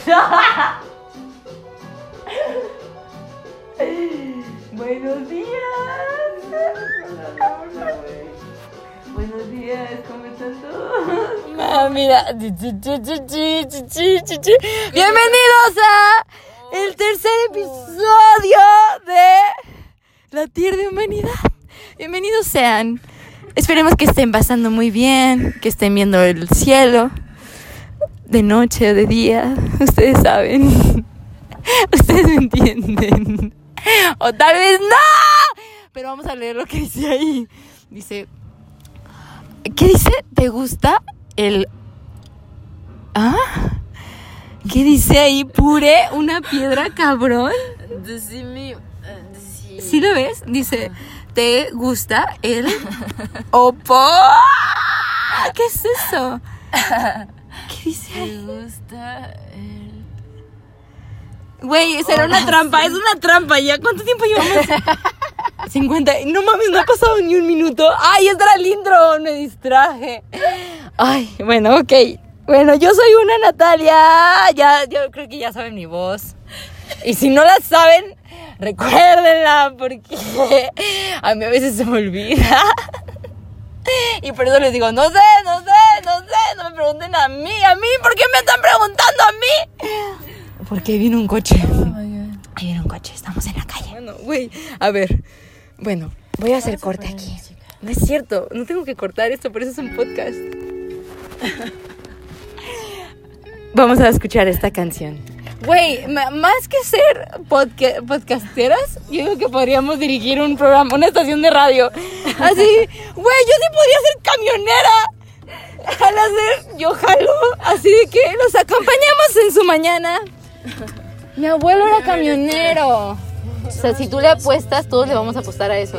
Buenos días. Buenos días, ¿cómo están todos? Mira. Bienvenidos a el tercer episodio de La Tierra de Humanidad. Bienvenidos sean. Esperemos que estén pasando muy bien, que estén viendo el cielo de noche o de día. Ustedes saben. Ustedes me entienden. O tal vez no. Pero vamos a leer lo que dice ahí. Dice, ¿qué dice? ¿Te gusta el... ¿Ah? ¿Qué dice ahí? Pure, una piedra cabrón. Decime. eh, decí- ¿Sí lo ves? Dice, ¿te gusta el opo? ¿Qué es eso? ¿Qué dice ¿Te ahí? gusta el.? Güey, será una trampa, es una trampa. ¿Ya cuánto tiempo llevamos? 50. No mames, no ha pasado ni un minuto. Ay, era el intro, me distraje. Ay, bueno, ok. Bueno, yo soy una Natalia. Ya, yo creo que ya saben mi voz. Y si no la saben, recuérdenla porque a mí a veces se me olvida. Y por eso les digo, no sé, no sé, no sé, no me pregunten a mí, a mí, ¿por qué me están preguntando a mí? Porque viene un coche. Ahí viene un coche, estamos en la calle. Bueno, güey, a ver. Bueno, voy a hacer corte aquí. No es cierto, no tengo que cortar esto, por eso es un podcast. Vamos a escuchar esta canción. Güey, más que ser podca- podcasteras, yo digo que podríamos dirigir un programa, una estación de radio. Así, güey, yo sí podría ser camionera. Ser, yo jalo, así de que los acompañamos en su mañana. Mi abuelo era camionero. O sea, si tú le apuestas, todos le vamos a apostar a eso.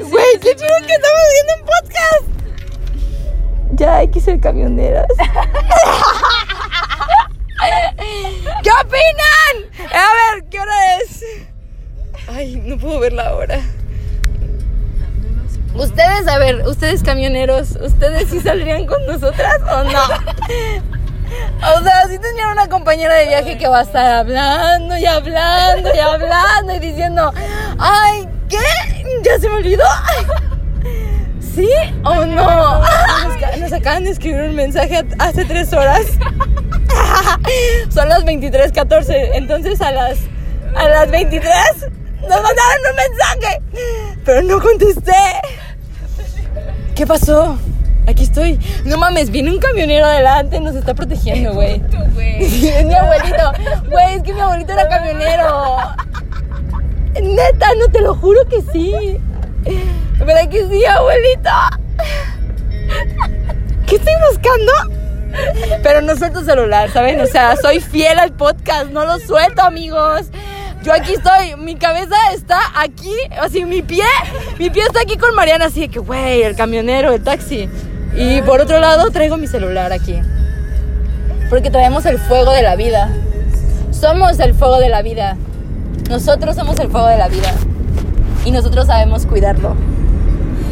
Güey, qué chido que estamos haciendo un podcast. Ya hay que ser camioneras. ¿Qué opinan? A ver, ¿qué hora es? Ay, no puedo ver la hora. Ustedes, a ver, ustedes camioneros, ¿ustedes sí saldrían con nosotras o no? O sea, sí tendrían una compañera de viaje que va a estar hablando y hablando y hablando y diciendo, ay, ¿qué? ¿Ya se me olvidó? ¿Sí o no? Nos, nos acaban de escribir un mensaje hace tres horas. Son las 23.14, entonces a las, a las 23 nos mandaron un mensaje, pero no contesté. ¿Qué pasó? Aquí estoy. No mames, viene un camionero adelante, nos está protegiendo, güey. Es mi abuelito. Güey, es que mi abuelito era camionero. Neta, no te lo juro que sí. ¿Verdad que sí, abuelito? ¿Qué estoy buscando? Pero no suelto el celular, ¿saben? O sea, soy fiel al podcast, no lo suelto, amigos. Yo aquí estoy, mi cabeza está aquí, así mi pie, mi pie está aquí con Mariana, así de que, güey, el camionero, el taxi. Y por otro lado traigo mi celular aquí. Porque traemos el fuego de la vida. Somos el fuego de la vida. Nosotros somos el fuego de la vida. Y nosotros sabemos cuidarlo.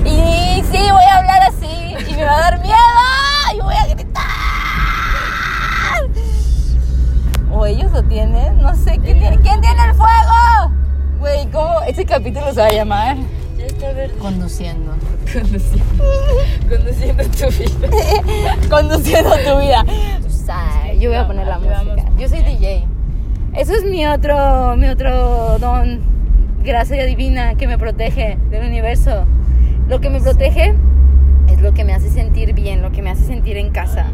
Y sí, voy a hablar así. Y me va a dar miedo. O ellos lo tienen. No sé quién tiene. ¿Quién tiene el fuego? Güey, ¿cómo? Este capítulo se va a llamar Ya está verde. Conduciendo. Conduciendo. Conduciendo tu vida. Conduciendo tu vida. Yo voy a poner la música. Yo soy DJ. Eso es mi otro, mi otro don, gracia divina que me protege del universo. Lo que me protege es lo que me hace sentir bien, lo que me hace sentir en casa.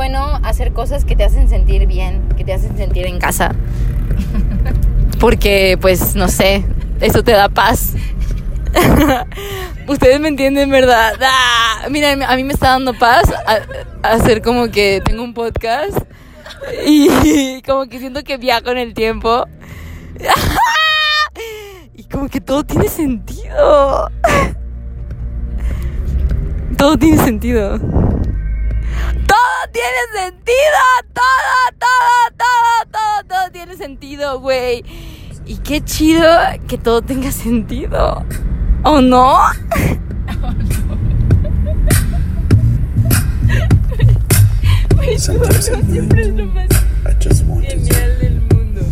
Bueno hacer cosas que te hacen sentir bien, que te hacen sentir en casa. Porque, pues, no sé, eso te da paz. Ustedes me entienden, ¿verdad? Ah, mira, a mí me está dando paz hacer como que tengo un podcast y como que siento que viajo en el tiempo. Y como que todo tiene sentido. Todo tiene sentido. Tiene sentido. Todo, todo, todo, todo, todo tiene sentido, güey. Y qué chido que todo tenga sentido. ¿O no? Mood, I just wanted you. Genial del mundo.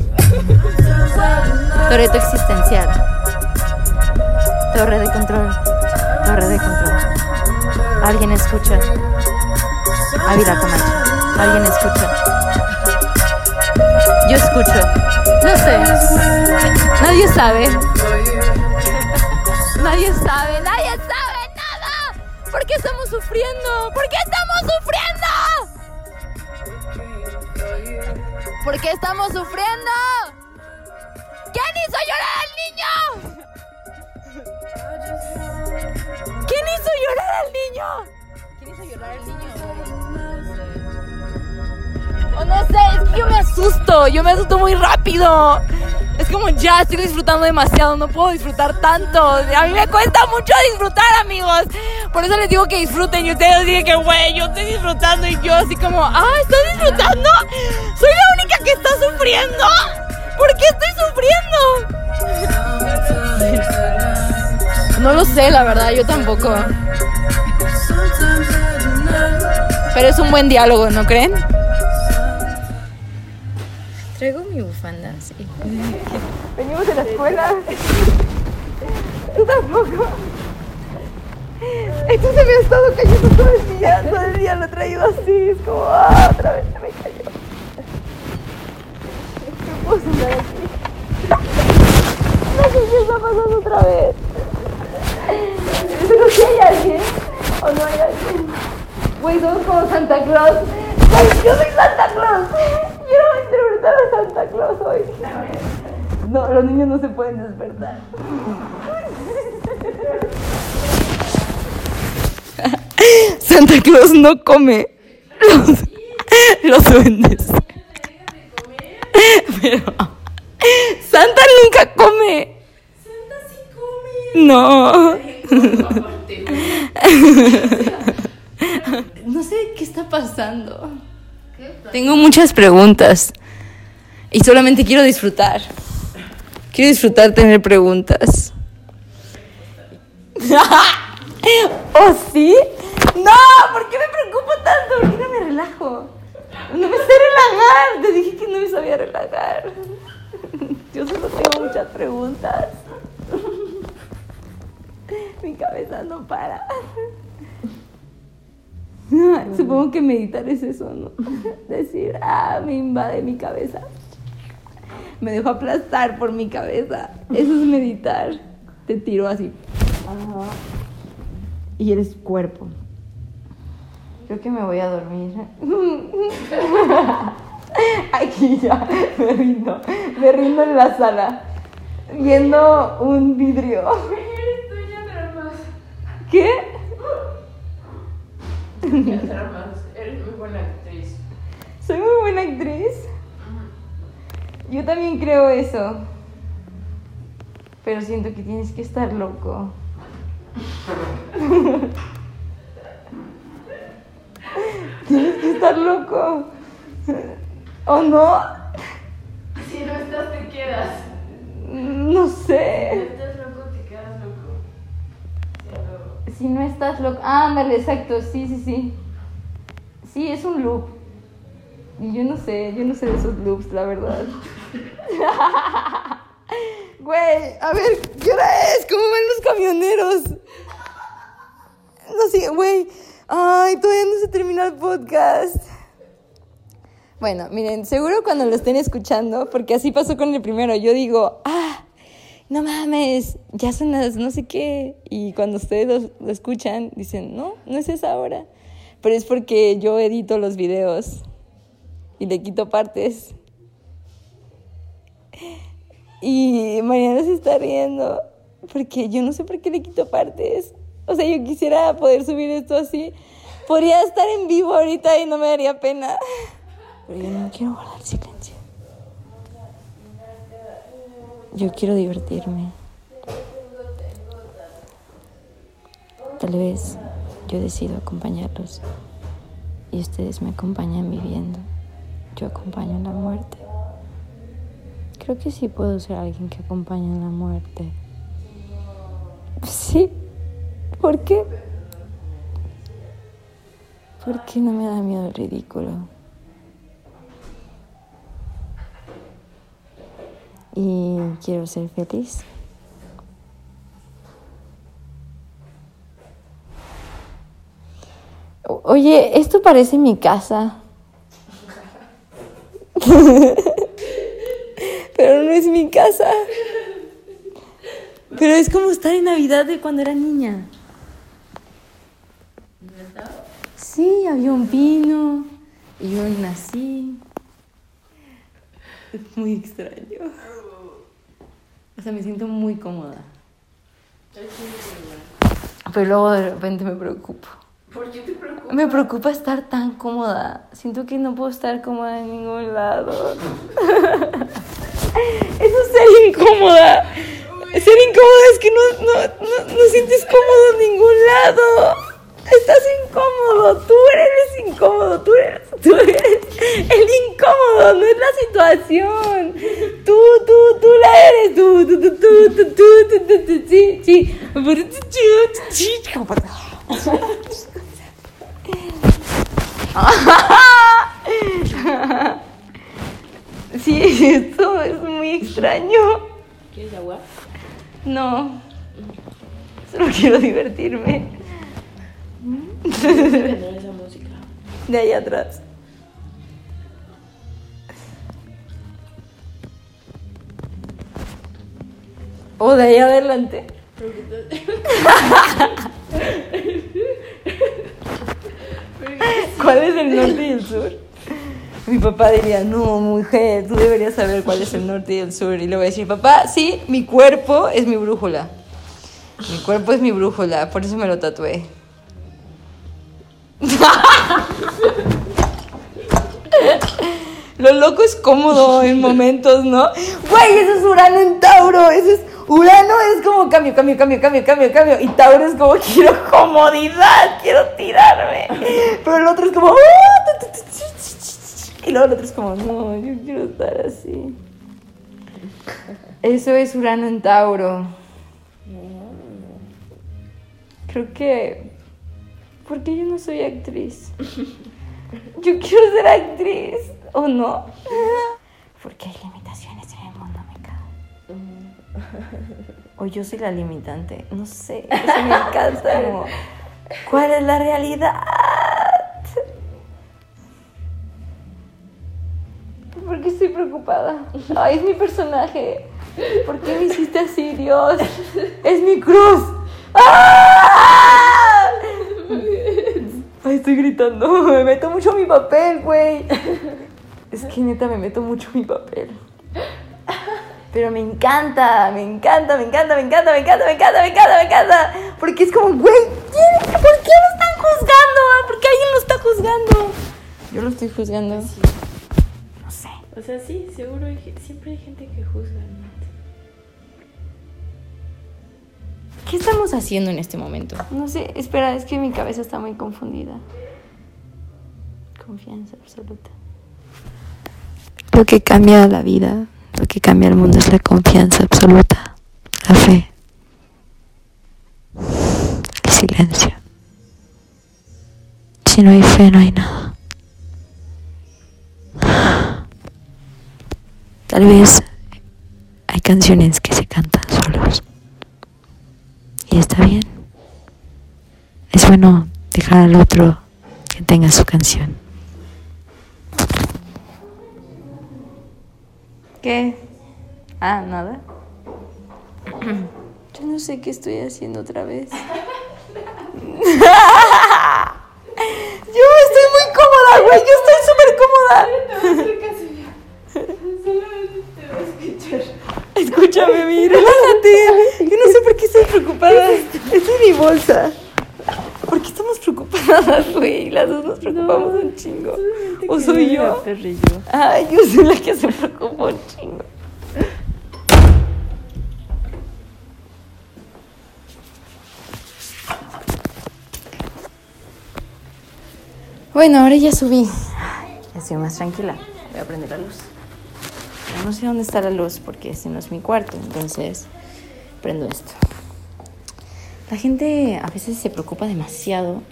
Toreto existencial. Torre de control. Torre de control. Alguien escucha. Ávila Camacho. Alguien escucha. Yo escucho. No sé. Nadie sabe. Nadie sabe. Nadie sabe nada. ¿Por qué estamos sufriendo? ¿Por qué estamos sufriendo? ¿Por qué estamos sufriendo? ¿Quién hizo llorar al niño? ¿Quién hizo llorar al niño? ¿Quién hizo llorar al niño? No sé, es que yo me asusto, yo me asusto muy rápido. Es como ya estoy disfrutando demasiado, no puedo disfrutar tanto. A mí me cuesta mucho disfrutar, amigos. Por eso les digo que disfruten y ustedes dicen que, güey, yo estoy disfrutando y yo así como, ah, ¿estás disfrutando? Soy la única que está sufriendo. ¿Por qué estoy sufriendo? No lo sé, la verdad, yo tampoco. Pero es un buen diálogo, ¿no creen? Venimos de la escuela. Tú tampoco. Esto se me ha estado cayendo todo el día. Todo el día lo he traído así. Es como, ah, otra vez se me cayó. ¿Qué puedo sentar aquí? No sé qué está pasando otra vez. Pero si hay alguien o no hay alguien. Güey, somos como Santa Claus. Güey, yo soy Santa Claus. Interpretar a Santa Claus hoy. No, los niños no se pueden despertar. Santa Claus no come los, los duendes. Pero Santa nunca come. Santa sí come. No. No sé qué está pasando. Tengo muchas preguntas y solamente quiero disfrutar. Quiero disfrutar tener preguntas. ¿Oh, sí? No, ¿por qué me preocupo tanto? ¿Por qué no me relajo? No me sé relajar. Te dije que no me sabía relajar. Yo solo tengo muchas preguntas. Mi cabeza no para. Supongo que meditar es eso, ¿no? Decir, ah, me invade mi cabeza. Me dejo aplastar por mi cabeza. Eso es meditar. Te tiro así. Y eres cuerpo. Creo que me voy a dormir. Aquí ya, me rindo. Me rindo en la sala. Viendo un vidrio. ¿Qué? Eres muy buena actriz. Soy muy buena actriz. Yo también creo eso. Pero siento que tienes que estar loco. tienes que estar loco. ¿O no? Si no estás, te quedas. No Si sé. estás loco, te quedas loco. Si no estás loco. Ah, ándale, exacto. Sí, sí, sí. Sí, es un loop. Y yo no sé, yo no sé de esos loops, la verdad. Güey, a ver, ¿qué hora es? ¿Cómo van los camioneros? No sé, güey. Ay, todavía no se termina el podcast. Bueno, miren, seguro cuando lo estén escuchando, porque así pasó con el primero, yo digo, ah, no mames, ya son las no sé qué. Y cuando ustedes lo, lo escuchan, dicen, no, no es esa hora. Pero es porque yo edito los videos y le quito partes. Y Mariana se está riendo porque yo no sé por qué le quito partes. O sea, yo quisiera poder subir esto así. Podría estar en vivo ahorita y no me daría pena. Pero yo no quiero guardar silencio. Yo quiero divertirme. Tal vez yo decido acompañarlos y ustedes me acompañan viviendo. Yo acompaño la muerte. Creo que sí puedo ser alguien que acompañe en la muerte. Sí. ¿Por qué? ¿Por qué no me da miedo el ridículo? Y quiero ser feliz. Oye, esto parece mi casa. Casa. Pero es como estar en Navidad de cuando era niña. Sí, había un pino y yo nací. Es muy extraño. O sea, me siento muy cómoda. Pero luego de repente me preocupo. ¿Por qué te preocupas? Me preocupa estar tan cómoda. Siento que no puedo estar cómoda en ningún lado. Eso es ser incómoda. Ser incómoda es que no, no, no, no sientes cómodo en ningún lado. Estás incómodo. Tú eres incómodo. Tú eres, tú eres el incómodo. No es la situación. Tú, tú, tú la eres. Tú, tú, tú, tú, tú, tú, tú, tú, sí, sí. Sí, esto es muy extraño. ¿Quieres agua? No, solo quiero divertirme. Poner esa música. De ahí atrás. O de ahí adelante. ¿Cuál es el norte y el sur? Mi papá diría, no, mujer, tú deberías saber cuál es el norte y el sur. Y le voy a decir, papá, sí, mi cuerpo es mi brújula. Mi cuerpo es mi brújula, por eso me lo tatué. Lo loco es cómodo en momentos, ¿no? Güey, eso es Urano en Tauro. Eso es. Urano es como cambio, cambio, cambio, cambio, cambio, cambio. Y Tauro es como quiero comodidad, quiero tirarme. Pero el otro es como. "Ah, Y luego el otro es como, no, yo quiero estar así. Eso es Urano en Tauro. Creo que. ¿Por qué yo no soy actriz? Yo quiero ser actriz, ¿o no? Porque hay limitaciones en el mundo, me cago. O yo soy la limitante, no sé, eso me encanta. ¿Cuál es la realidad? ¿Por qué estoy preocupada? Ay, es mi personaje. ¿Por qué me hiciste así, Dios? Es mi cruz. ¡Ah! Ay, estoy gritando. Me meto mucho mi papel, güey. Es que neta me meto mucho mi papel. Pero me encanta, me encanta, me encanta, me encanta, me encanta, me encanta, me encanta, me encanta. Porque es como, güey, ¿quién- ¿por qué lo están juzgando? ¿Por qué alguien lo está juzgando? Yo lo estoy juzgando. O sea, sí, seguro hay, siempre hay gente que juzga, ¿no? ¿Qué estamos haciendo en este momento? No sé, espera, es que mi cabeza está muy confundida. Confianza absoluta. Lo que cambia la vida, lo que cambia el mundo es la confianza absoluta, la fe, el silencio. Si no hay fe, no hay nada. Tal vez hay canciones que se cantan solos. Y está bien. Es bueno dejar al otro que tenga su canción. ¿Qué? Ah, nada. Yo no sé qué estoy haciendo otra vez. Yo estoy muy cómoda, güey. Yo estoy súper cómoda. Solamente te va a escuchar. Escúchame, mi, relájate. Yo no sé por qué estoy preocupada. Esta es mi bolsa. ¿Por qué estamos preocupadas, güey? Las dos nos preocupamos un chingo. ¿O soy yo? Perrillo. Ay, yo soy la que se preocupa un chingo. Bueno, ahora ya subí. Ya estoy más tranquila. Voy a prender la luz. No sé dónde está la luz porque este no es mi cuarto. Entonces, prendo esto. La gente a veces se preocupa demasiado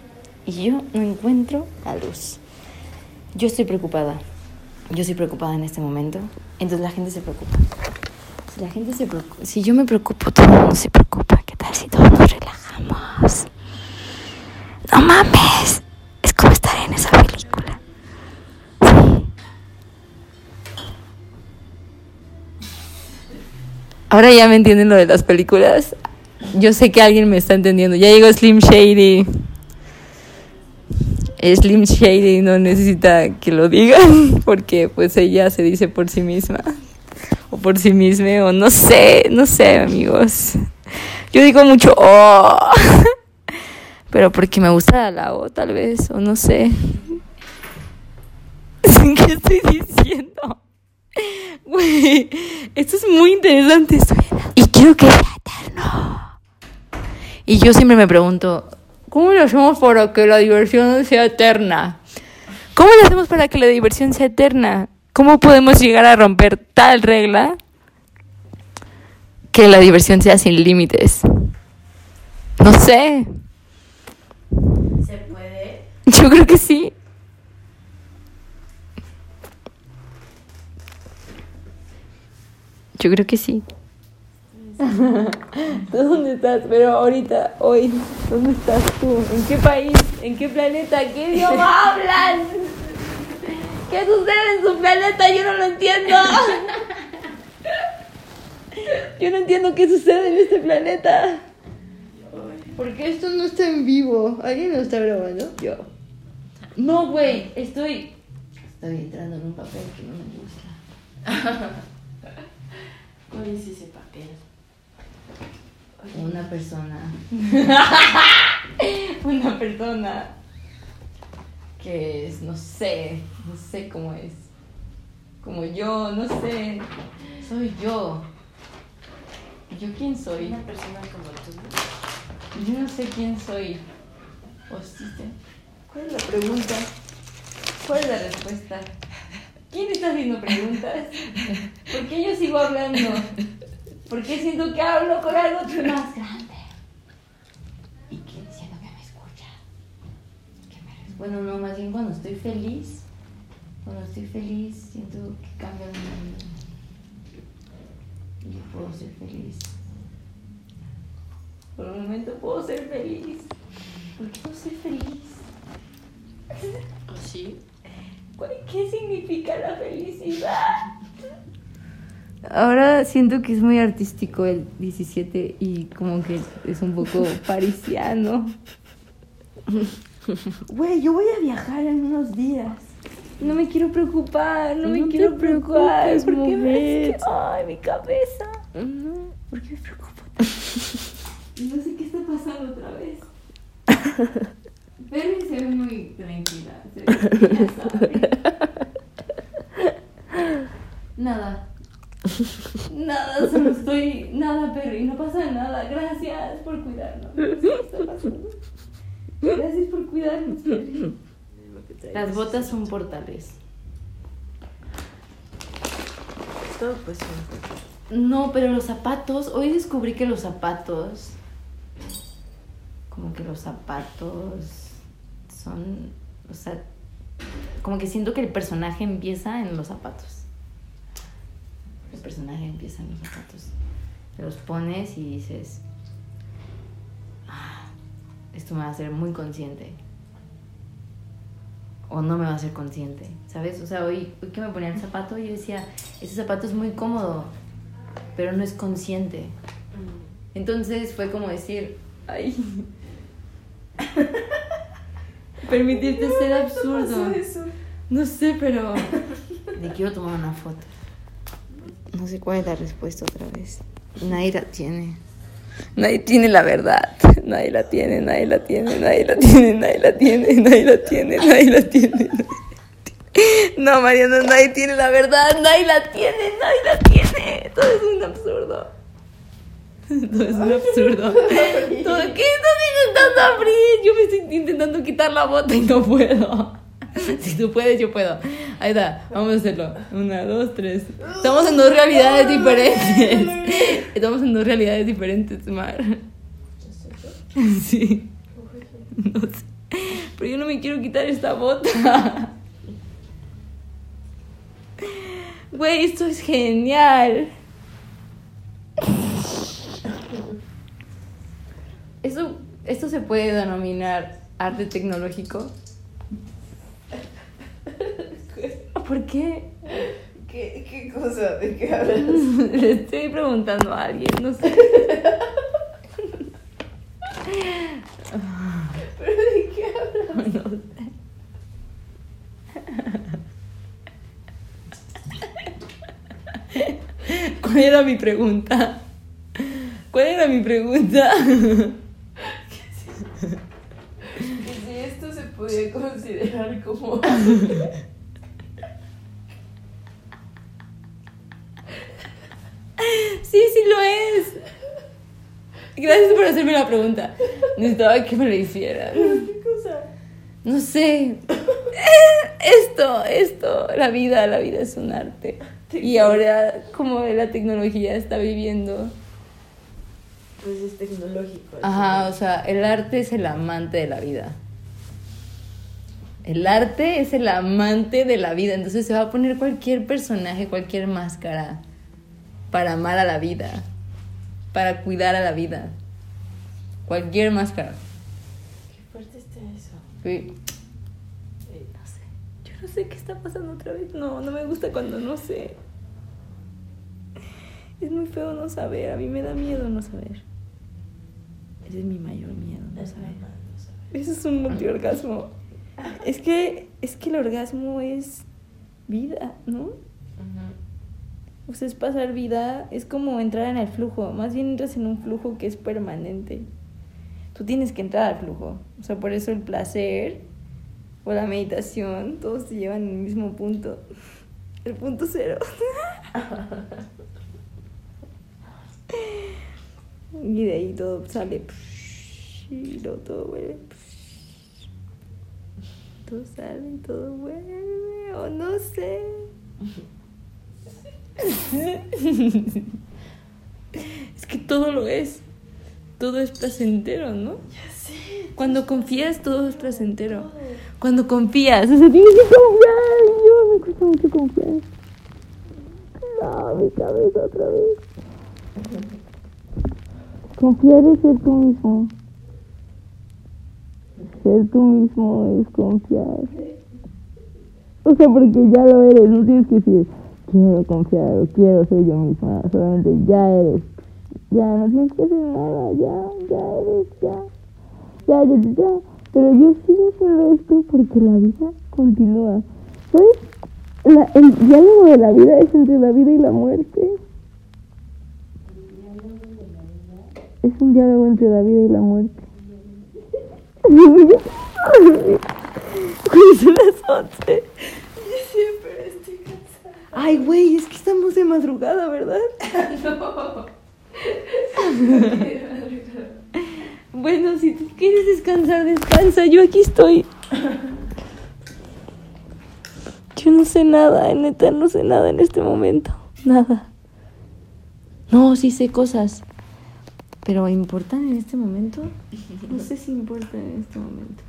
y yo no encuentro la luz. Yo estoy preocupada. Yo estoy preocupada en este momento. Entonces la gente se preocupa. Si la gente se preocupa, si yo me preocupo, todo el mundo se preocupa. ¿Qué tal si todos nos relajamos? No mames. Es como estar en esa película. Ahora ya me entienden lo de las películas. Yo sé que alguien me está entendiendo. Ya llegó Slim Shady. Slim Shady no necesita que lo digan porque pues ella se dice por sí misma o por sí misma o no sé, no sé amigos. Yo digo mucho oh, pero porque me gusta la O tal vez o no sé. ¿Qué estoy diciendo? Güey, esto es muy interesante. La- Y quiero que sea eterno. Y yo siempre me pregunto, ¿cómo lo hacemos para que la diversión sea eterna? ¿Cómo lo hacemos para que la diversión sea eterna? ¿Cómo podemos llegar a romper tal regla que la diversión sea sin límites? No sé. ¿Se puede? Yo creo que sí. Yo creo que sí. ¿Tú dónde estás? Pero ahorita, hoy, ¿dónde estás tú? ¿En qué país? ¿En qué planeta? ¿Qué idioma hablan? ¿Qué sucede en su planeta? Yo no lo entiendo. Yo no entiendo qué sucede en este planeta. Porque esto no está en vivo. ¿Alguien lo está grabando? Yo. No, güey, estoy. Estoy entrando en un papel que no me gusta. ¿Cuál es ese papel? Una persona. Una persona. Que es, no sé, no sé cómo es. Como yo, no sé. Soy yo. ¿Yo quién soy? Una persona como tú. Yo no sé quién soy. ¿O sí sé? ¿Cuál es la pregunta? ¿Cuál es la respuesta? ¿Quién está haciendo preguntas? ¿Por qué yo sigo hablando? ¿Por qué siento que hablo con algo más grande? ¿Y quién siento que me escucha? Que me- Bueno, no, más bien cuando estoy feliz. Cuando estoy feliz, siento que cambia mi mundo. Y yo puedo ser feliz. Por un momento puedo ser feliz. ¿Por qué no soy feliz? ¿O sí? ¿Cuál- ¿Qué significa la felicidad? Ahora siento que es muy artístico el 17 y como que es un poco parisiano. Güey, yo voy a viajar en unos días. No me quiero preocupar, no, me No quiero preocupar. ¿Por qué me mujer. Ay, mi cabeza. No. ¿Por qué me preocupo? no sé qué está pasando otra vez. Perry se ve muy tranquila. Se ve que ya sabe. Nada. Nada, solo estoy. Nada, Perry, no pasa nada. Gracias por cuidarnos. Gracias por cuidarnos, Perry. Las botas son portales. Todo pues No, pero los zapatos, hoy descubrí que los zapatos, como que los zapatos son, o sea, como que siento que el personaje empieza en los zapatos. El personaje empieza en los zapatos. Te los pones y dices, "Ah, esto me va a hacer muy consciente. O no me va a hacer consciente, ¿sabes? O sea, hoy, hoy que me ponía el zapato, yo decía, ese zapato es muy cómodo, pero no es consciente. Entonces fue como decir, ay, permitirte ser absurdo. No sé, pero le quiero tomar una foto. No sé cuál es la respuesta otra vez. Nadie la tiene. Nadie tiene la verdad. Nadie la tiene, nadie la tiene, nadie la tiene, nadie la tiene, nadie la tiene, nadie la tiene. No, Mariana, nadie tiene la verdad, nadie la tiene, nadie la tiene. Todo es un absurdo. Todo es un absurdo. Todo, ¿Qué estás intentando abrir? Yo me estoy intentando quitar la bota y no puedo. si tú puedes, yo puedo. Ahí está, vamos a hacerlo. Una, dos, tres. Estamos en dos realidades diferentes. Estamos en dos realidades diferentes, Mar. Sí. No sé. Pero yo no me quiero quitar esta bota. Güey, esto es genial. Eso, esto se puede denominar arte tecnológico. ¿Por qué? ¿Qué, ¿Qué cosa? ¿De qué hablas? Le estoy preguntando a alguien, no sé. ¿Pero de qué hablas? No sé. ¿Cuál era mi pregunta? ¿Cuál era mi pregunta? Que si esto se podía considerar como... Sí, sí lo es. Gracias por hacerme la pregunta. Necesitaba que me lo hicieran. ¿Qué cosa? No sé. Esto, esto, la vida, la vida es un arte. Y ahora, como la tecnología está viviendo. Pues es tecnológico. Ajá, o sea, el arte es el amante de la vida. El arte es el amante de la vida. Entonces se va a poner cualquier personaje, cualquier máscara para amar a la vida, para cuidar a la vida. Cualquier máscara. Qué fuerte está eso. Uy, Eh, No sé. Yo no sé qué está pasando otra vez. No, no me gusta cuando no sé. Es muy feo no saber. A mí me da miedo no saber. Ese es mi mayor miedo, no saber. normal, no sabes. Eso es un multiorgasmo. Es que, es que el orgasmo es vida, ¿no? Ujú. O sea, es pasar vida, es como entrar en el flujo. Más bien entras en un flujo que es permanente. Tú tienes que entrar al flujo. O sea, por eso el placer o la meditación, todos te llevan al mismo punto. El punto cero. Y de ahí todo sale. Y luego todo vuelve. Todo sale y todo vuelve. O no sé. Es que todo lo es. Todo es placentero, ¿no? Ya sé. Cuando confías, todo es placentero. Cuando confías, o sea, tienes que confiar. Yo me cuesta mucho confiar. No, mi cabeza otra vez. Confiar es ser tú mismo. Ser tú mismo es confiar. O sea, porque ya lo eres, no tienes que decir, quiero confiar quiero ser yo misma. Solamente ya eres. Ya, no tienes que hacer nada, ya, ya eres, ya. Ya, ya, ya. Pero yo sigo haciendo esto porque la vida continúa. ¿Sabes? El diálogo de la vida es entre la vida y la muerte. Es un diálogo entre la vida y la muerte. Son las 11. Ya sé, pero estoy cansada. Ay, güey, es que estamos de madrugada, ¿verdad? Bueno, si tú quieres descansar, descansa. Yo aquí estoy. Yo no sé nada, neta, no sé nada en este momento. Nada. No, sí sé cosas. Pero ¿importan en este momento? No sé si importan en este momento.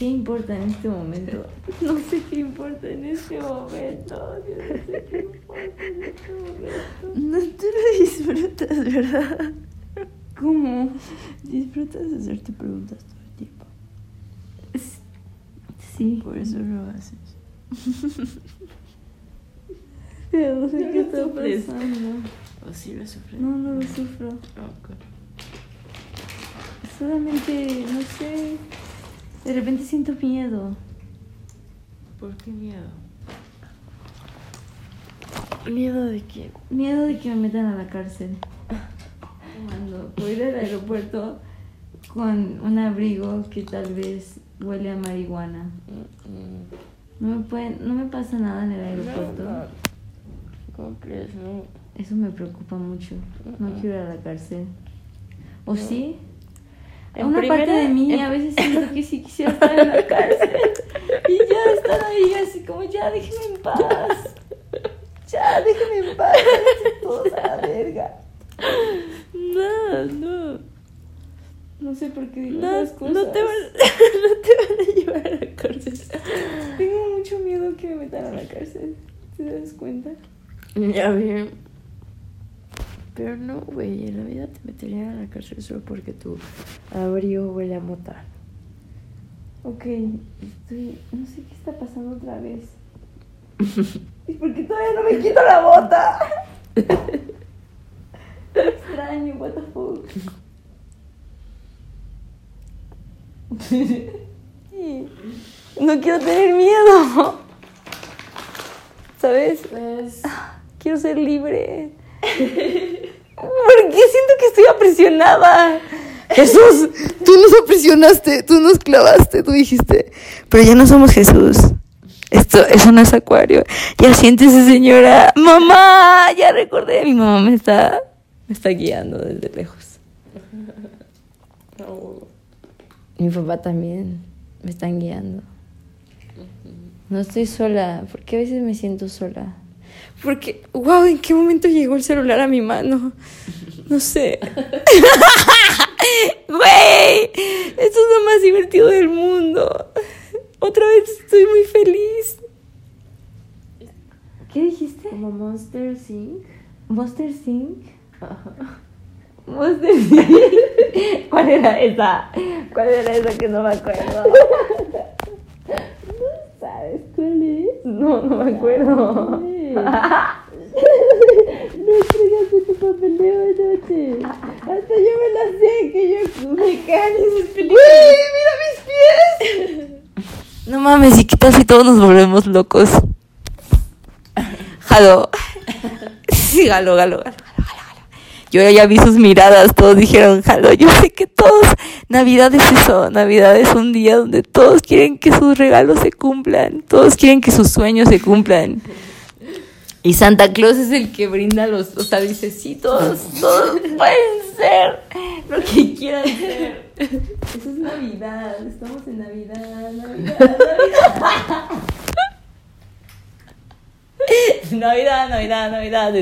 ¿Qué importa en este momento? No sé qué importa en este momento. Yo no sé qué importa en este momento. No te lo disfrutas, ¿verdad? ¿Cómo? Disfrutas de hacerte preguntas todo el tiempo. Sí. Por eso lo haces. Pero no sé No qué está sufres. pasando. ¿O sí lo sufres? No, no lo sufro. Ok. Solamente, no sé. De repente siento miedo. ¿Por qué miedo? ¿Miedo de quién? Miedo de que me metan a la cárcel. Cuando voy del aeropuerto con un abrigo que tal vez huele a marihuana. No me, pueden, no me pasa nada en el aeropuerto. ¿Cómo crees? No. Eso me preocupa mucho. No quiero ir a la cárcel. ¿O sí? En Una parte primera- de mí en- a veces siento que sí quisiera estar en la cárcel. Y ya estar ahí así como, ya déjenme en paz. Ya déjenme en paz. Todos a la verga. No, no. No sé por qué digo No, esas cosas. no te, van, no te van a llevar a la cárcel. Tengo mucho miedo que me metan a la cárcel. ¿Te das cuenta? Ya bien. Pero no, güey, en la vida te meterían a la cárcel solo porque tu abrigo huele a mota. Ok, estoy. No sé qué está pasando otra vez. ¿Y por qué todavía no me quito la bota? Extraño, what the fuck. No quiero tener miedo. ¿Sabes? Pues. Quiero ser libre. ¿Por qué siento que estoy aprisionada? Jesús, tú nos aprisionaste, tú nos clavaste, tú dijiste, pero ya no somos Jesús. Esto, eso no es acuario. Ya siéntese, señora. Mamá, ya recordé. Mi mamá me está, me está guiando desde lejos. Mi papá también me están guiando. No estoy sola, porque a veces me siento sola. Porque, wow, ¿en qué momento llegó el celular a mi mano? No sé. Güey, esto es lo más divertido del mundo. Otra vez estoy muy feliz. ¿Qué dijiste? Como Monster Inc. Monster Inc. Monster Inc. ¿Cuál era esa? ¿Cuál era esa que no me acuerdo? ¿Sabes cuál es? No, no me acuerdo. No entregaste tu papeleo anoche. Hasta yo me la sé, que yo me caen esas películas. mira mis pies! No mames, y qué tal si todos nos volvemos locos. Jalo. Sí, jalo, jalo, jalo, jalo, jalo. Yo ya vi sus miradas, todos dijeron jalo. Yo sé que todos, Navidad es eso, Navidad es un día donde todos quieren que sus regalos se cumplan, todos quieren que sus sueños se cumplan. Y Santa Claus es el que brinda los, o sea, dice, sí, todos, todos pueden ser lo que quieran ser. Eso es Navidad, estamos en Navidad, Navidad, Navidad. Navidad, Navidad, Navidad.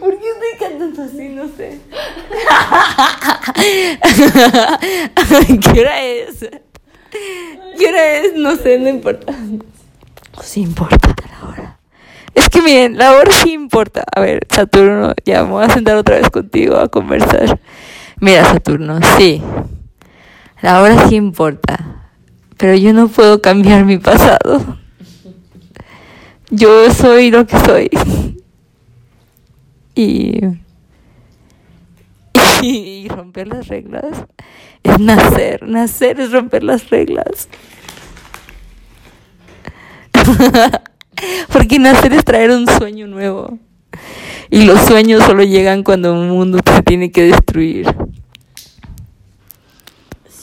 ¿Por qué estoy cantando así? No sé. ¿Qué hora es? ¿Qué hora es? No sé, no importa. Sí importa la hora. Es que miren, la hora sí importa. A ver, Saturno, ya me voy a sentar otra vez contigo a conversar. Mira, Saturno, sí. La hora sí importa. Pero yo no puedo cambiar mi pasado. Yo soy lo que soy. Y, y romper las reglas es nacer. Nacer es romper las reglas. Porque nacer es traer un sueño nuevo. Y los sueños solo llegan cuando un mundo se tiene que destruir.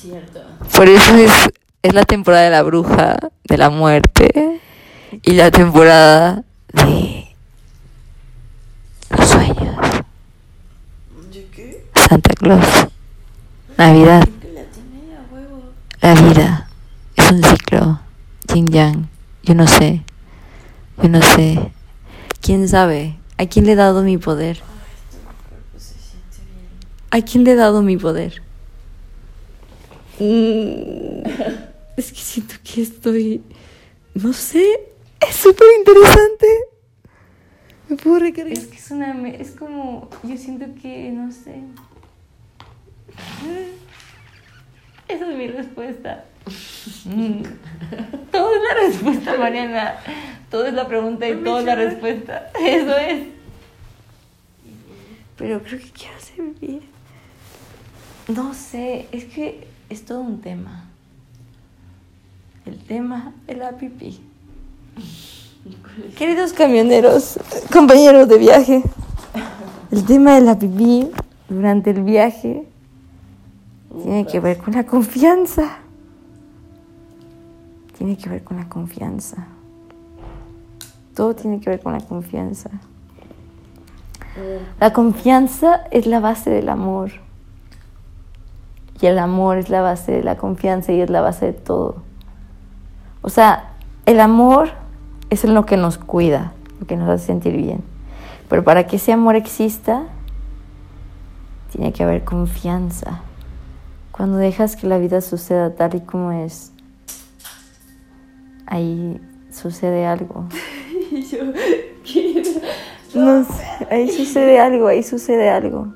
Cierto. Por eso es, es la temporada de la bruja, de la muerte. Y la temporada de los sueños. ¿De qué? Santa Claus. Navidad. La vida es un ciclo. Yin Yang. Yo no sé. Yo no sé. ¿Quién sabe? ¿A quién le he dado mi poder? ¿A quién le he dado mi poder? Mm, es que siento que estoy... No sé. Es súper interesante. Me puedo recargar. Es que es una... Es como... Yo siento que... No sé. Esa es mi respuesta. Mm. Todo es la respuesta, Mariana. Todo es la pregunta y todo es la respuesta. Eso es. Pero creo que quiero ser bien. No sé, es que es todo un tema. El tema de la pipí. Queridos camioneros, compañeros de viaje, el tema de la pipí durante el viaje tiene que ver con la confianza. Tiene que ver con la confianza. Todo tiene que ver con la confianza. La confianza es la base del amor. Y el amor es la base de la confianza y es la base de todo. O sea, el amor es lo que nos cuida, lo que nos hace sentir bien. Pero para que ese amor exista, Tiene que haber confianza. Cuando dejas que la vida suceda tal y como es, ahí sucede algo. Y yo. No sé, ahí sucede algo, ahí sucede algo.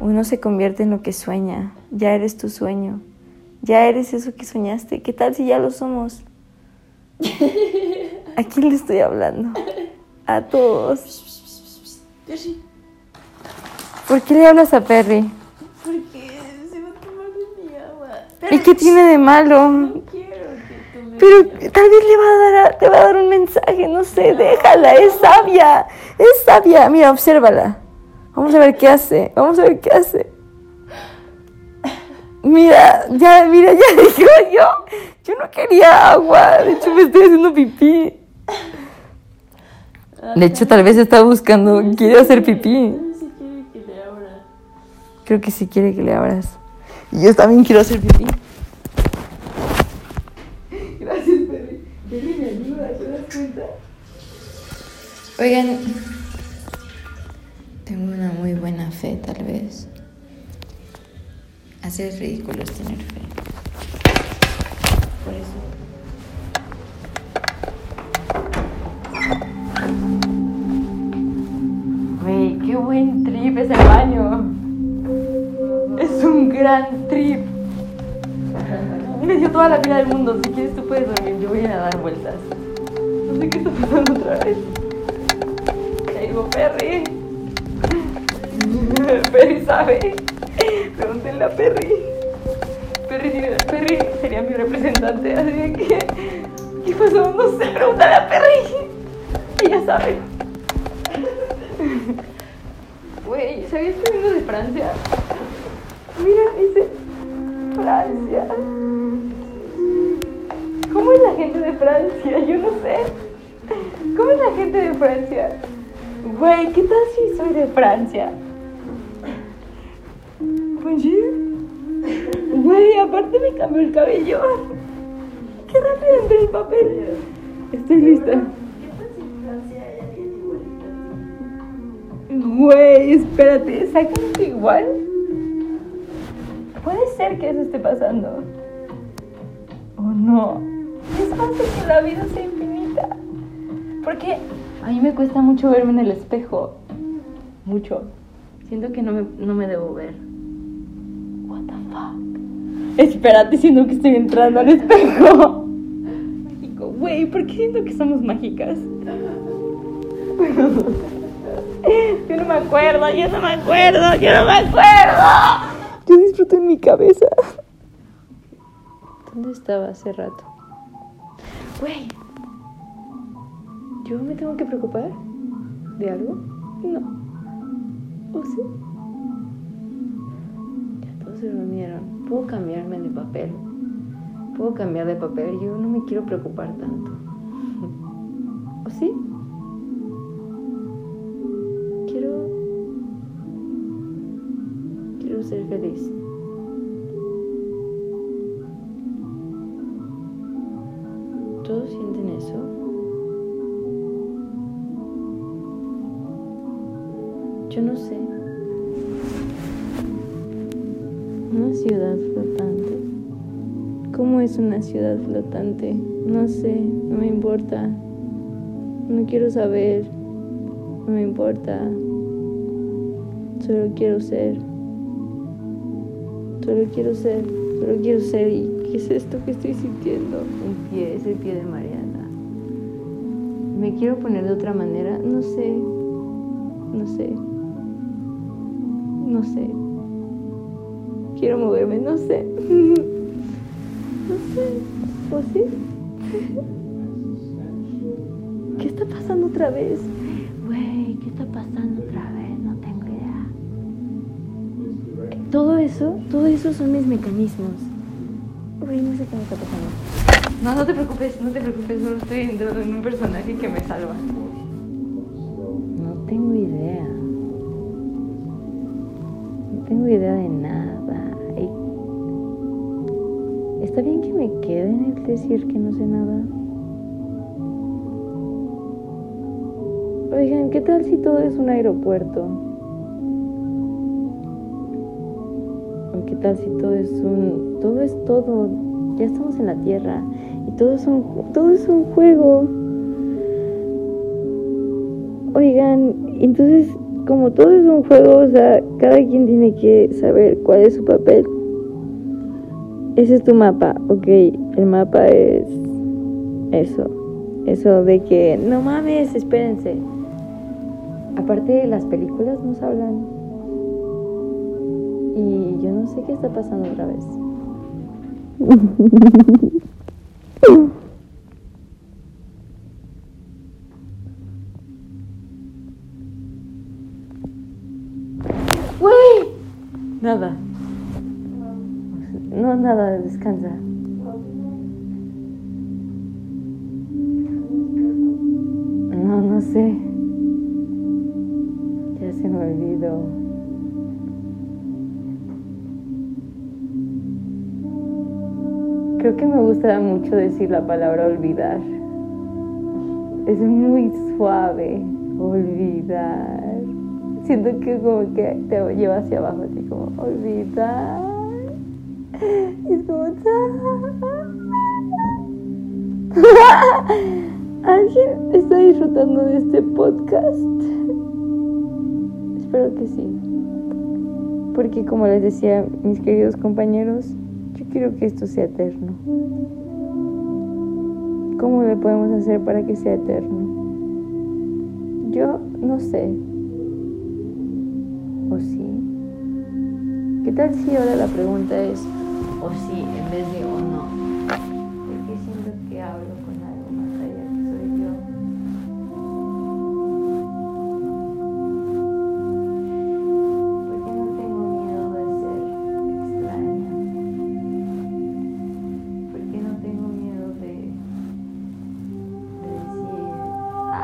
Uno se convierte en lo que sueña. Ya eres tu sueño. Ya eres eso que soñaste. ¿Qué tal si ya lo somos? ¿A quién le estoy hablando? A todos. Perry, ¿Por qué le hablas a Perry? porque se va a tomar de mi agua. ¿Y qué tiene de malo? No quiero que tome Pero mi agua. tal vez le va a dar, a- te va a dar un mensaje, no sé, déjala, es sabia, es sabia. Mira, obsérvala. Vamos a ver qué hace, vamos a ver qué hace. Mira, ya, mira, ya dijo yo. Yo no quería agua, de hecho me estoy haciendo pipí. De hecho, tal vez está buscando, quiere hacer pipí. No sé si quiere que le abra. Creo que sí quiere que le abras. Y yo también quiero hacer pipí. Gracias, Perry. Perry me ayuda, ¿te das cuenta? Oigan, tengo una muy buena fe, tal vez. Hacer ridículo es tener fe. Por eso. Qué buen trip ese baño. Es un gran trip. Me dio toda la pila del mundo. Si quieres, tú puedes dormir. Yo voy a dar vueltas. No sé qué está pasando otra vez. Ya llegó Perry. Perry sabe. Pregúntenle a Perry. Perry, Perry sería mi representante. Así que. ¿Qué pasó? No sé. Pregúntale a Perry. Ella sabe. Güey, ¿sabías que vengo de Francia? Mira, dice Francia. ¿Cómo es la gente de Francia? Yo no sé. ¿Cómo es la gente de Francia? Güey, ¿qué tal si soy de Francia? Bonjour. Güey, aparte me cambió el cabello. Qué rápido entré el papel. Estoy lista. Güey, espérate, ¿exactamente igual? Puede ser que eso esté pasando. ¿O no? Es fácil que la vida sea infinita. Porque a mí me cuesta mucho verme en el espejo. Mucho. Siento que no me, no me debo ver. Espérate, siento que estoy entrando al espejo. Mágico. Güey, ¿por qué siento que somos mágicas? Yo no me acuerdo, yo no me acuerdo, yo no me acuerdo. Yo disfruto en mi cabeza. ¿Dónde estaba hace rato? Güey. ¿Yo me tengo que preocupar? ¿De algo? No. ¿O sí? Se reunieron. Puedo cambiarme de papel. Puedo cambiar de papel. Yo no me quiero preocupar tanto. ¿O sí? Quiero. Quiero ser feliz. ¿Todos sienten eso? Yo no sé. Una ciudad flotante. ¿Cómo es una ciudad flotante? No sé, no me importa. No quiero saber. No me importa. Solo quiero ser. Solo quiero ser. Solo quiero ser. ¿Y qué es esto que estoy sintiendo? Un pie, es el pie de Mariana. ¿Me quiero poner de otra manera? No sé. No sé. No sé. Quiero moverme, no sé. No sé. ¿O sí? ¿Qué está pasando otra vez? Güey, ¿qué está pasando otra vez? No tengo idea. Todo eso, todo eso son mis mecanismos. Güey, no sé qué me está pasando. No, no te preocupes, no te preocupes, solo estoy entrando en un personaje que me salva. No tengo idea. No tengo idea de nada. Está bien que me quede en el decir que no sé nada. Oigan, ¿qué tal si todo es un aeropuerto? ¿qué tal si todo es un, todo es todo? Ya estamos en la Tierra y todo es un, todo es un juego. Oigan, entonces como todo es un juego, o sea, cada quien tiene que saber cuál es su papel. Ese es tu mapa, ok. El mapa es eso. Eso de que, no mames, espérense. Aparte, las películas nos hablan. Y yo no sé qué está pasando otra vez. Nada. No, nada, descansa. No, no sé. Ya se me olvidó. Creo que me gusta mucho decir la palabra olvidar. Es muy suave. Olvidar. Siento que como que te lleva hacia abajo, así como olvidar. Y es como... ¿Alguien está disfrutando de este podcast? Espero que sí. Porque como les decía mis queridos compañeros, yo quiero que esto sea eterno. ¿Cómo le podemos hacer para que sea eterno? Yo no sé. ¿O sí? ¿Qué tal si ahora la pregunta es o sí en vez de o no? Porque siento que hablo con algo más allá que soy yo. Porque no tengo miedo de ser extraña. Porque no tengo miedo de, de decir ah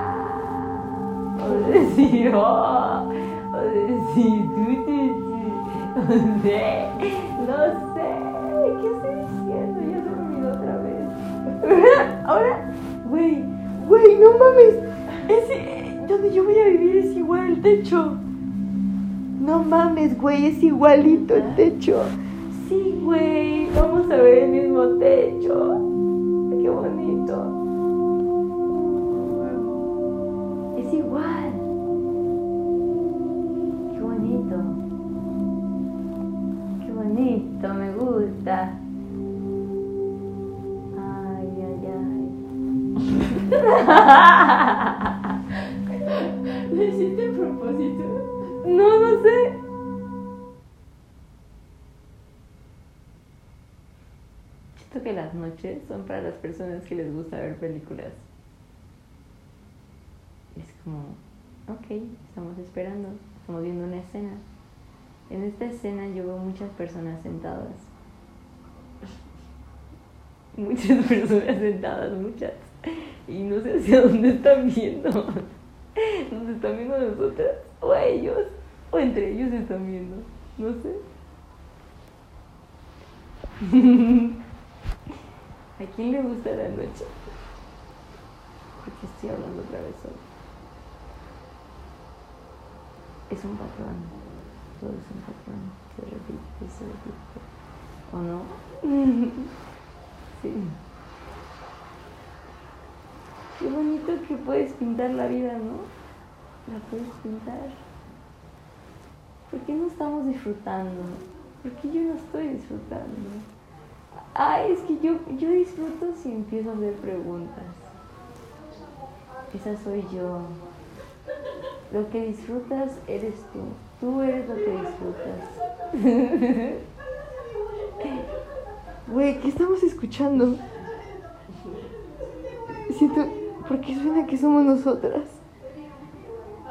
o de decir oh o de decir tú. No sé, techo. No mames, güey, es igualito el techo. Sí, güey, vamos a ver el mismo techo. Qué bonito. Es igual. Qué bonito. Qué bonito, me gusta. Ay, ay, ay. las noches son para las personas que les gusta ver películas. Es como, ok, estamos esperando, estamos viendo una escena. En esta escena yo veo muchas personas sentadas. Muchas personas sentadas, muchas. Y no sé hacia dónde están viendo. ¿Nos están viendo nosotras? O a ellos. O entre ellos están viendo. No sé. ¿A quién le gusta la noche? Porque estoy hablando otra vez solo. Es un patrón. Todo es un patrón. Se repite, se repite. ¿O no? sí. Qué bonito que puedes pintar la vida, ¿no? La puedes pintar. ¿Por qué no estamos disfrutando? ¿Por qué yo no estoy disfrutando? Ay, es que yo, yo disfruto si empiezo a hacer preguntas. Esa soy yo. Lo que disfrutas eres tú. Tú eres lo que disfrutas. Güey, ¿qué estamos escuchando? Siento, ¿por qué suena que somos nosotras?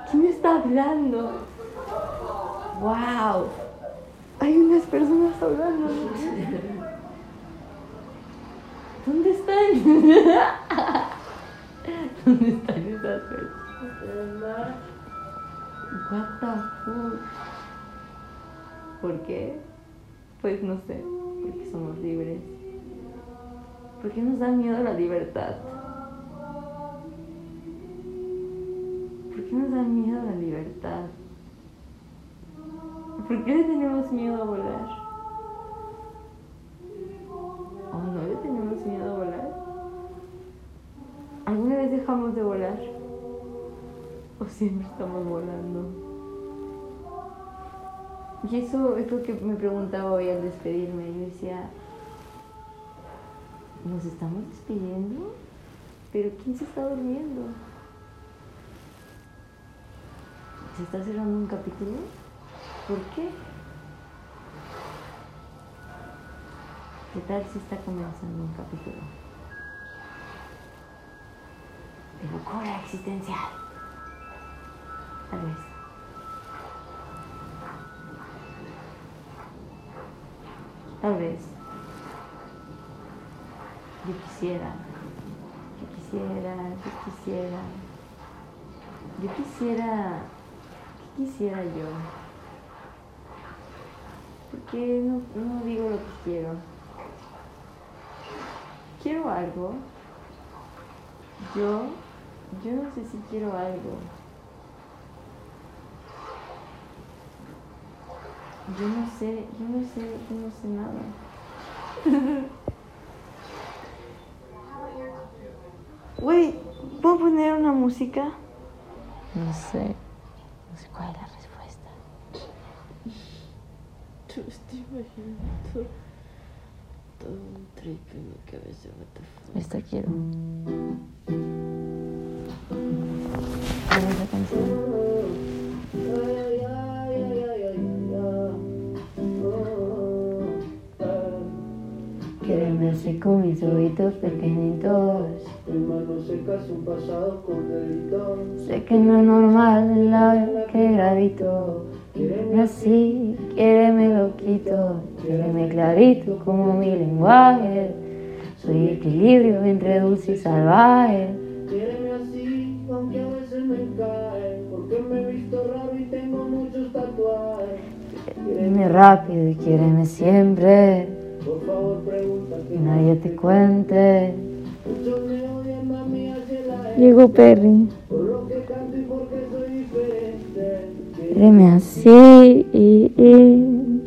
¿Quién está hablando? ¡Wow! Hay unas personas hablando. ¿Dónde están? ¿Dónde están esas personas? What the fuck? ¿Por qué? Pues no sé, porque somos libres. ¿Por qué nos da miedo la libertad? ¿Por qué nos da miedo la libertad? ¿Por qué le tenemos miedo a volar? Dejamos de volar? ¿O siempre estamos volando? Y eso es lo que me preguntaba hoy al despedirme. Yo decía, ¿nos estamos despidiendo? ¿Pero quién se está durmiendo? ¿Se está cerrando un capítulo? ¿Por qué? ¿Qué tal si está comenzando un capítulo? Locura existencial. Tal vez. Tal vez. Yo quisiera. Yo quisiera. Yo quisiera. Yo quisiera. ¿Qué quisiera yo? Porque no, no digo lo que quiero. Quiero algo. Yo, yo no sé si quiero algo. Yo no sé, yo no sé, yo no sé nada. Güey, ¿puedo poner una música? No sé. No sé cuál es la respuesta. Tú estoy imaginando todo un trip en mi cabeza, what the fuck. Esta quiero. Quiereme así con mis ojitos pequeñitos. En manos secas un pasado con delitos. Sé que no es normal el que gravito. Quiereme así, quiereme loquito. Quiereme clarito como mi lenguaje. Soy equilibrio entre dulce y salvaje. Quiéreme así, aunque a veces me cae. Me he visto raro y tengo muchos tatuajes. Quiereme rápido y quiereme siempre. Por favor, pregunta Que nadie te cuente. muchos me odian, mami, Llegó Perry. Por lo que canto y porque soy diferente. Quiereme así. y- y-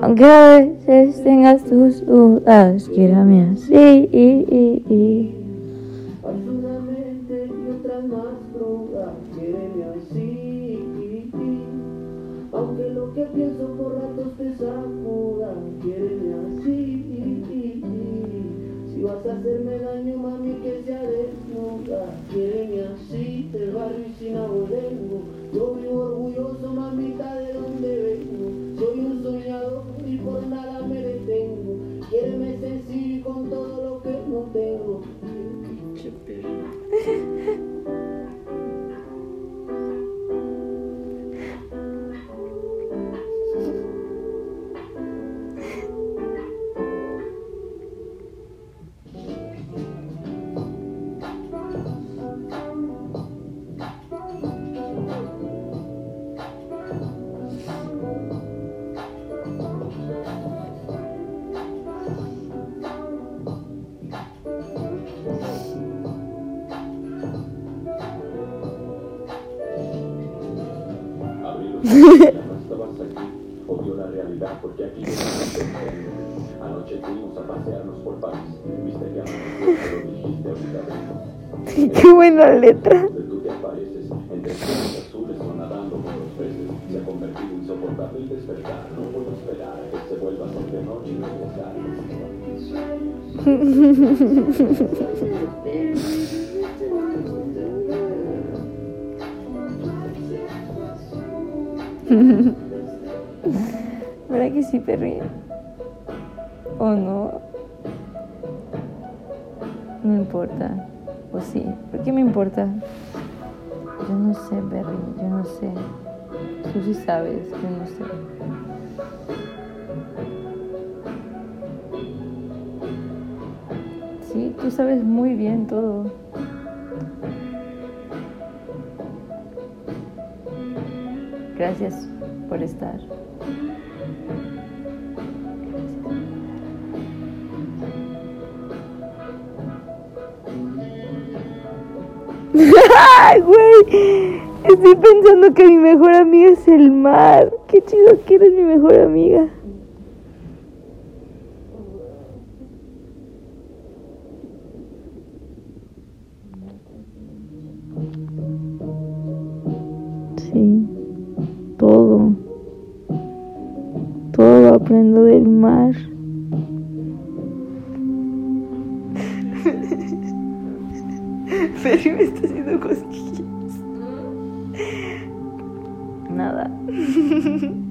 Aunque a veces tengas tus dudas, quierame así. y- y- y. Quiéreme así. Y regresar. ¿Verdad que sí, Perry? ¿O no? No importa. ¿O sí? ¿Por qué me importa? Yo no sé, Perry. Yo no sé. Tú sí sabes. Yo no sé. Sí, tú sabes muy bien todo. Gracias por estar. ¡Ay, güey! Estoy pensando que mi mejor amiga es el mar. Qué chido que eres mi mejor amiga. Sí, todo. Todo aprendo del mar. Ferry me está haciendo cosquillas. Nada.